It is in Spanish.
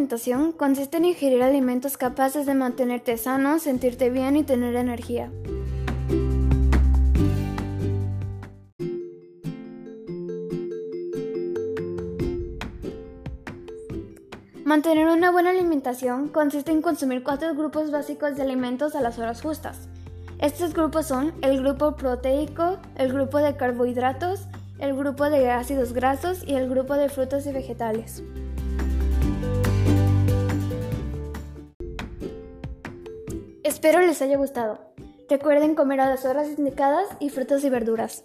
alimentación consiste en ingerir alimentos capaces de mantenerte sano, sentirte bien y tener energía. Mantener una buena alimentación consiste en consumir cuatro grupos básicos de alimentos a las horas justas. Estos grupos son el grupo proteico, el grupo de carbohidratos, el grupo de ácidos grasos y el grupo de frutas y vegetales. Espero les haya gustado. Recuerden comer a las horas indicadas y frutas y verduras.